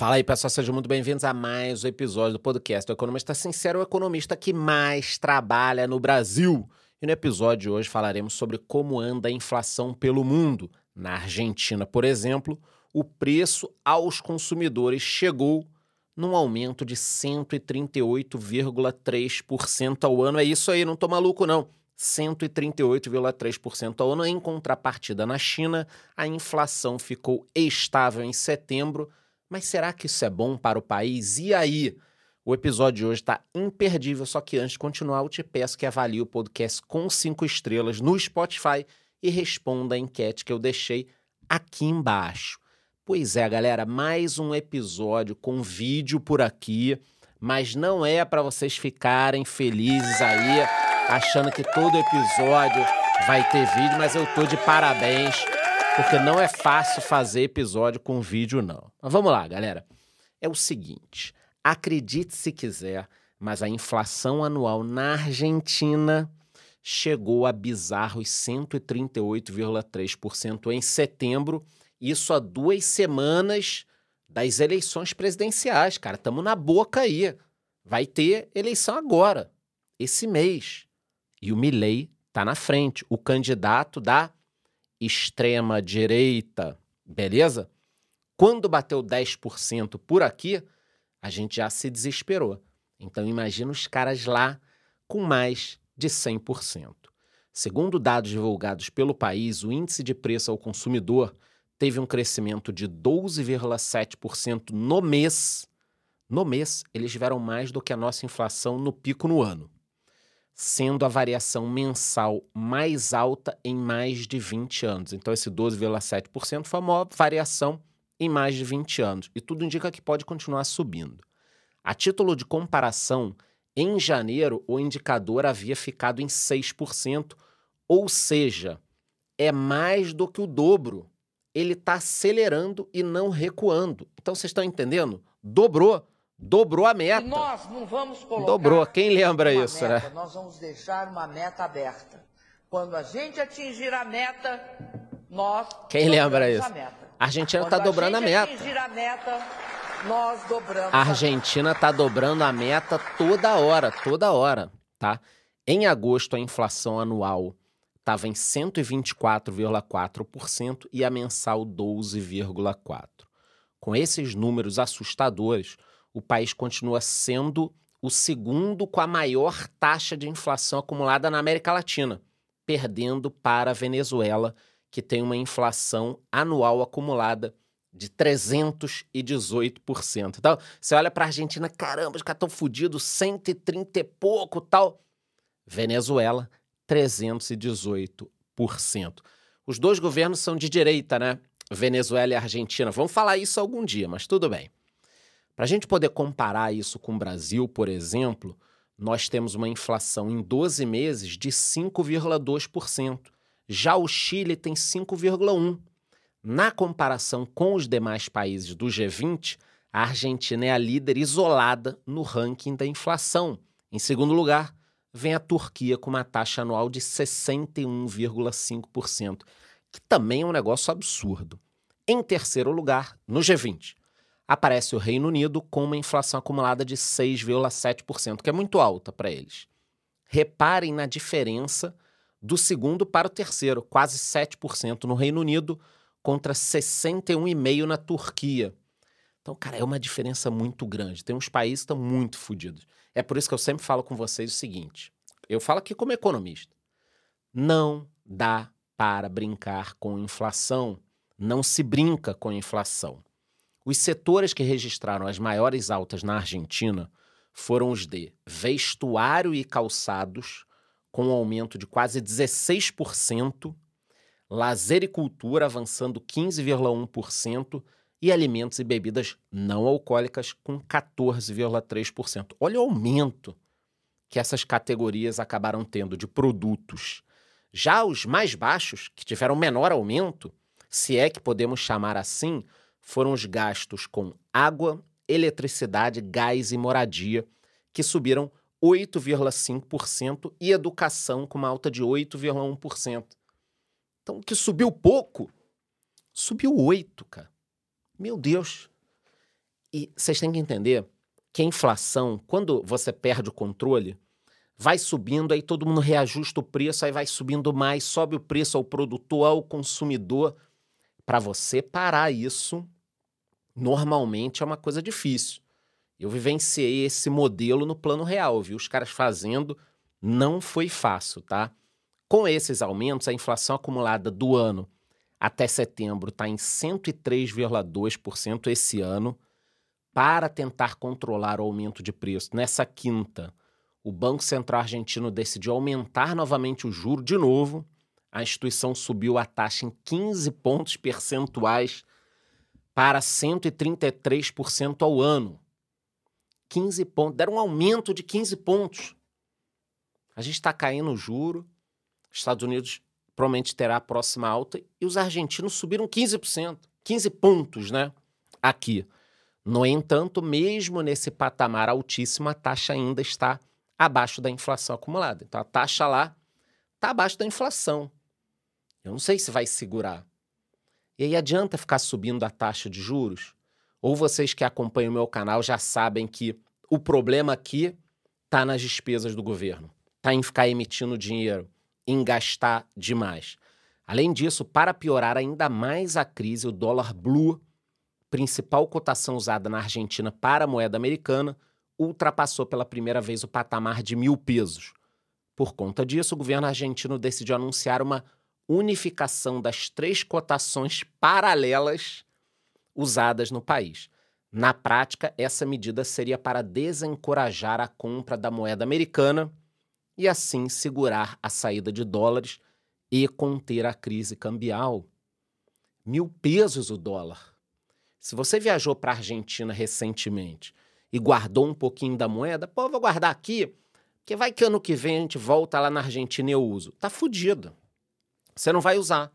Fala aí, pessoal, sejam muito bem-vindos a mais um episódio do podcast do Economista Sincero, o economista que mais trabalha no Brasil. E no episódio de hoje falaremos sobre como anda a inflação pelo mundo. Na Argentina, por exemplo, o preço aos consumidores chegou num aumento de 138,3% ao ano. É isso aí, não tô maluco não. 138,3% ao ano. Em contrapartida, na China, a inflação ficou estável em setembro mas será que isso é bom para o país? E aí? O episódio de hoje está imperdível, só que antes de continuar, eu te peço que avalie o podcast com cinco estrelas no Spotify e responda a enquete que eu deixei aqui embaixo. Pois é, galera, mais um episódio com vídeo por aqui, mas não é para vocês ficarem felizes aí, achando que todo episódio vai ter vídeo, mas eu tô de parabéns porque não é fácil fazer episódio com vídeo, não. Mas vamos lá, galera. É o seguinte: acredite se quiser, mas a inflação anual na Argentina chegou a bizarros 138,3% em setembro. Isso há duas semanas das eleições presidenciais, cara. Estamos na boca aí. Vai ter eleição agora, esse mês. E o Milley está na frente, o candidato da extrema direita, beleza? Quando bateu 10% por aqui, a gente já se desesperou. Então imagina os caras lá com mais de 100%. Segundo dados divulgados pelo país, o índice de preço ao consumidor teve um crescimento de 12,7% no mês. No mês, eles tiveram mais do que a nossa inflação no pico no ano sendo a variação mensal mais alta em mais de 20 anos. Então, esse 12,7% foi a maior variação em mais de 20 anos. E tudo indica que pode continuar subindo. A título de comparação, em janeiro, o indicador havia ficado em 6%, ou seja, é mais do que o dobro. Ele está acelerando e não recuando. Então, vocês estão entendendo? Dobrou dobrou a meta. E nós não vamos colocar. Dobrou. Quem lembra isso, meta, né? Nós vamos deixar uma meta aberta. Quando a gente atingir a meta, nós. Quem lembra isso? A, Argentina está dobrando a, meta. Atingir a meta, nós dobramos. A Argentina está dobrando a meta toda hora, toda hora, tá? Em agosto, a inflação anual estava em 124,4% e a mensal 12,4%. Com esses números assustadores, o país continua sendo o segundo com a maior taxa de inflação acumulada na América Latina, perdendo para a Venezuela, que tem uma inflação anual acumulada de 318%. Então, você olha para a Argentina, caramba, os caras estão fodidos, 130 e pouco tal. Venezuela, 318%. Os dois governos são de direita, né? Venezuela e Argentina. Vamos falar isso algum dia, mas tudo bem. Para a gente poder comparar isso com o Brasil, por exemplo, nós temos uma inflação em 12 meses de 5,2%. Já o Chile tem 5,1%. Na comparação com os demais países do G20, a Argentina é a líder isolada no ranking da inflação. Em segundo lugar, vem a Turquia com uma taxa anual de 61,5%, que também é um negócio absurdo. Em terceiro lugar, no G20, aparece o Reino Unido com uma inflação acumulada de 6,7%, que é muito alta para eles. Reparem na diferença do segundo para o terceiro, quase 7% no Reino Unido contra 61,5% na Turquia. Então, cara, é uma diferença muito grande. Tem uns países que estão muito fodidos. É por isso que eu sempre falo com vocês o seguinte: eu falo aqui como economista. Não dá para brincar com inflação. Não se brinca com inflação. Os setores que registraram as maiores altas na Argentina foram os de vestuário e calçados, com um aumento de quase 16%, lazer e cultura avançando 15,1% e alimentos e bebidas não alcoólicas com 14,3%. Olha o aumento que essas categorias acabaram tendo de produtos. Já os mais baixos, que tiveram menor aumento, se é que podemos chamar assim, foram os gastos com água, eletricidade, gás e moradia, que subiram 8,5% e educação com uma alta de 8,1%. Então, o que subiu pouco, subiu 8, cara. Meu Deus. E vocês têm que entender que a inflação, quando você perde o controle, vai subindo, aí todo mundo reajusta o preço, aí vai subindo mais, sobe o preço ao produtor, ao consumidor. Para você parar isso, normalmente é uma coisa difícil. Eu vivenciei esse modelo no plano real, viu? Os caras fazendo, não foi fácil, tá? Com esses aumentos, a inflação acumulada do ano até setembro está em 103,2% esse ano. Para tentar controlar o aumento de preço, nessa quinta, o Banco Central Argentino decidiu aumentar novamente o juro de novo. A instituição subiu a taxa em 15 pontos percentuais para 133% ao ano. 15 pontos, deram um aumento de 15 pontos. A gente está caindo o juro, Estados Unidos provavelmente terá a próxima alta e os argentinos subiram 15%, 15 pontos, né? Aqui. No entanto, mesmo nesse patamar altíssimo, a taxa ainda está abaixo da inflação acumulada. Então a taxa lá está abaixo da inflação. Eu não sei se vai segurar. E aí adianta ficar subindo a taxa de juros? Ou vocês que acompanham o meu canal já sabem que o problema aqui está nas despesas do governo, está em ficar emitindo dinheiro, em gastar demais. Além disso, para piorar ainda mais a crise, o dólar blue, principal cotação usada na Argentina para a moeda americana, ultrapassou pela primeira vez o patamar de mil pesos. Por conta disso, o governo argentino decidiu anunciar uma unificação das três cotações paralelas usadas no país. Na prática, essa medida seria para desencorajar a compra da moeda americana e assim segurar a saída de dólares e conter a crise cambial. Mil pesos o dólar. Se você viajou para a Argentina recentemente e guardou um pouquinho da moeda, pô, vou guardar aqui, porque vai que ano que vem a gente volta lá na Argentina e eu uso. Tá fudido. Você não vai usar.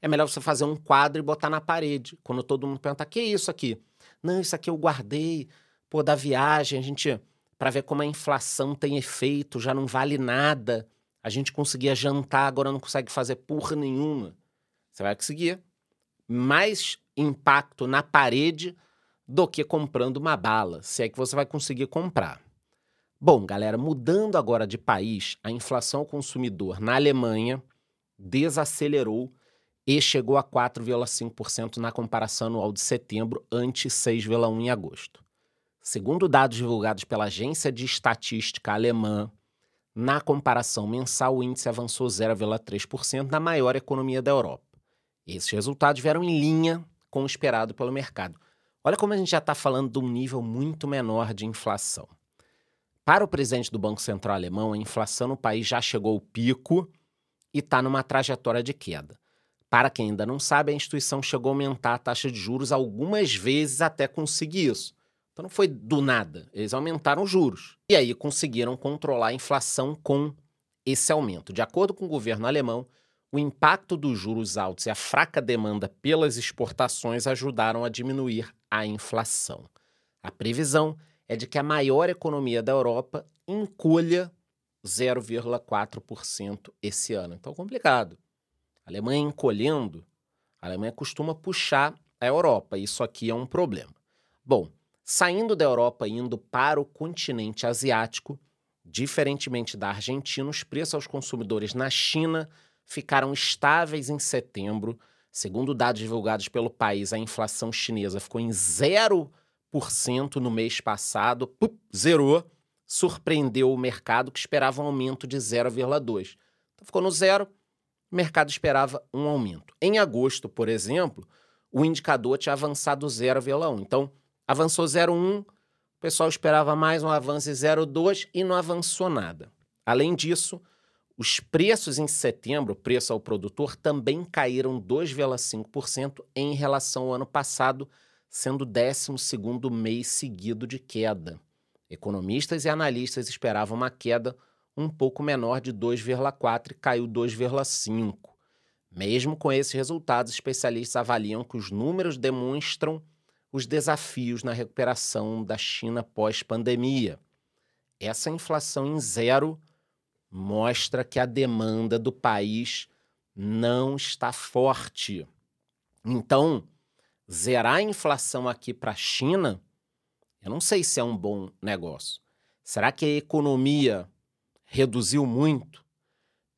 É melhor você fazer um quadro e botar na parede. Quando todo mundo pergunta, que é isso aqui? Não, isso aqui eu guardei, pô, da viagem, a gente, para ver como a inflação tem efeito, já não vale nada. A gente conseguia jantar, agora não consegue fazer porra nenhuma. Você vai conseguir mais impacto na parede do que comprando uma bala, se é que você vai conseguir comprar. Bom, galera, mudando agora de país, a inflação ao consumidor na Alemanha desacelerou e chegou a 4,5% na comparação anual de setembro, ante 6,1% em agosto. Segundo dados divulgados pela Agência de Estatística Alemã, na comparação mensal, o índice avançou 0,3% na maior economia da Europa. Esses resultados vieram em linha com o esperado pelo mercado. Olha como a gente já está falando de um nível muito menor de inflação. Para o presidente do Banco Central alemão, a inflação no país já chegou ao pico e está numa trajetória de queda. Para quem ainda não sabe, a instituição chegou a aumentar a taxa de juros algumas vezes até conseguir isso. Então não foi do nada, eles aumentaram os juros. E aí conseguiram controlar a inflação com esse aumento. De acordo com o governo alemão, o impacto dos juros altos e a fraca demanda pelas exportações ajudaram a diminuir a inflação. A previsão é de que a maior economia da Europa encolha 0,4% esse ano. Então, complicado. A Alemanha encolhendo, a Alemanha costuma puxar a Europa. Isso aqui é um problema. Bom, saindo da Europa e indo para o continente asiático, diferentemente da Argentina, os preços aos consumidores na China ficaram estáveis em setembro. Segundo dados divulgados pelo país, a inflação chinesa ficou em 0% no mês passado, pup, zerou, surpreendeu o mercado que esperava um aumento de 0,2%. Então ficou no zero, o mercado esperava um aumento. Em agosto, por exemplo, o indicador tinha avançado 0,1. Então, avançou 0,1, o pessoal esperava mais um avanço de 0,2 e não avançou nada. Além disso, os preços em setembro, preço ao produtor, também caíram 2,5% em relação ao ano passado, sendo o 12 mês seguido de queda. Economistas e analistas esperavam uma queda um pouco menor de 2,4 e caiu 2,5. Mesmo com esses resultados, especialistas avaliam que os números demonstram os desafios na recuperação da China pós-pandemia. Essa inflação em zero mostra que a demanda do país não está forte. Então, zerar a inflação aqui para a China, eu não sei se é um bom negócio. Será que a economia reduziu muito?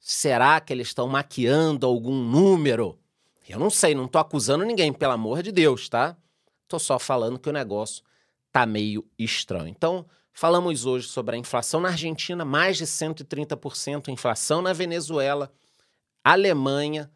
Será que eles estão maquiando algum número? Eu não sei, não estou acusando ninguém, pelo amor de Deus, tá? Estou só falando que o negócio tá meio estranho. Então, falamos hoje sobre a inflação na Argentina, mais de 130%, inflação na Venezuela, Alemanha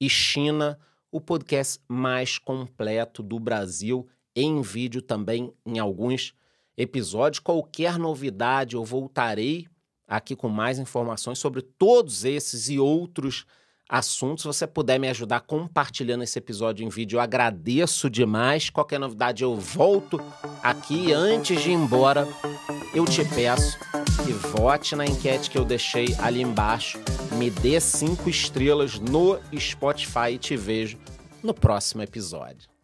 e China, o podcast mais completo do Brasil, em vídeo também em alguns episódios. Qualquer novidade, eu voltarei aqui com mais informações sobre todos esses e outros assuntos. Se você puder me ajudar compartilhando esse episódio em vídeo, eu agradeço demais. Qualquer novidade, eu volto aqui. Antes de ir embora, eu te peço que vote na enquete que eu deixei ali embaixo. Me dê cinco estrelas no Spotify e te vejo no próximo episódio.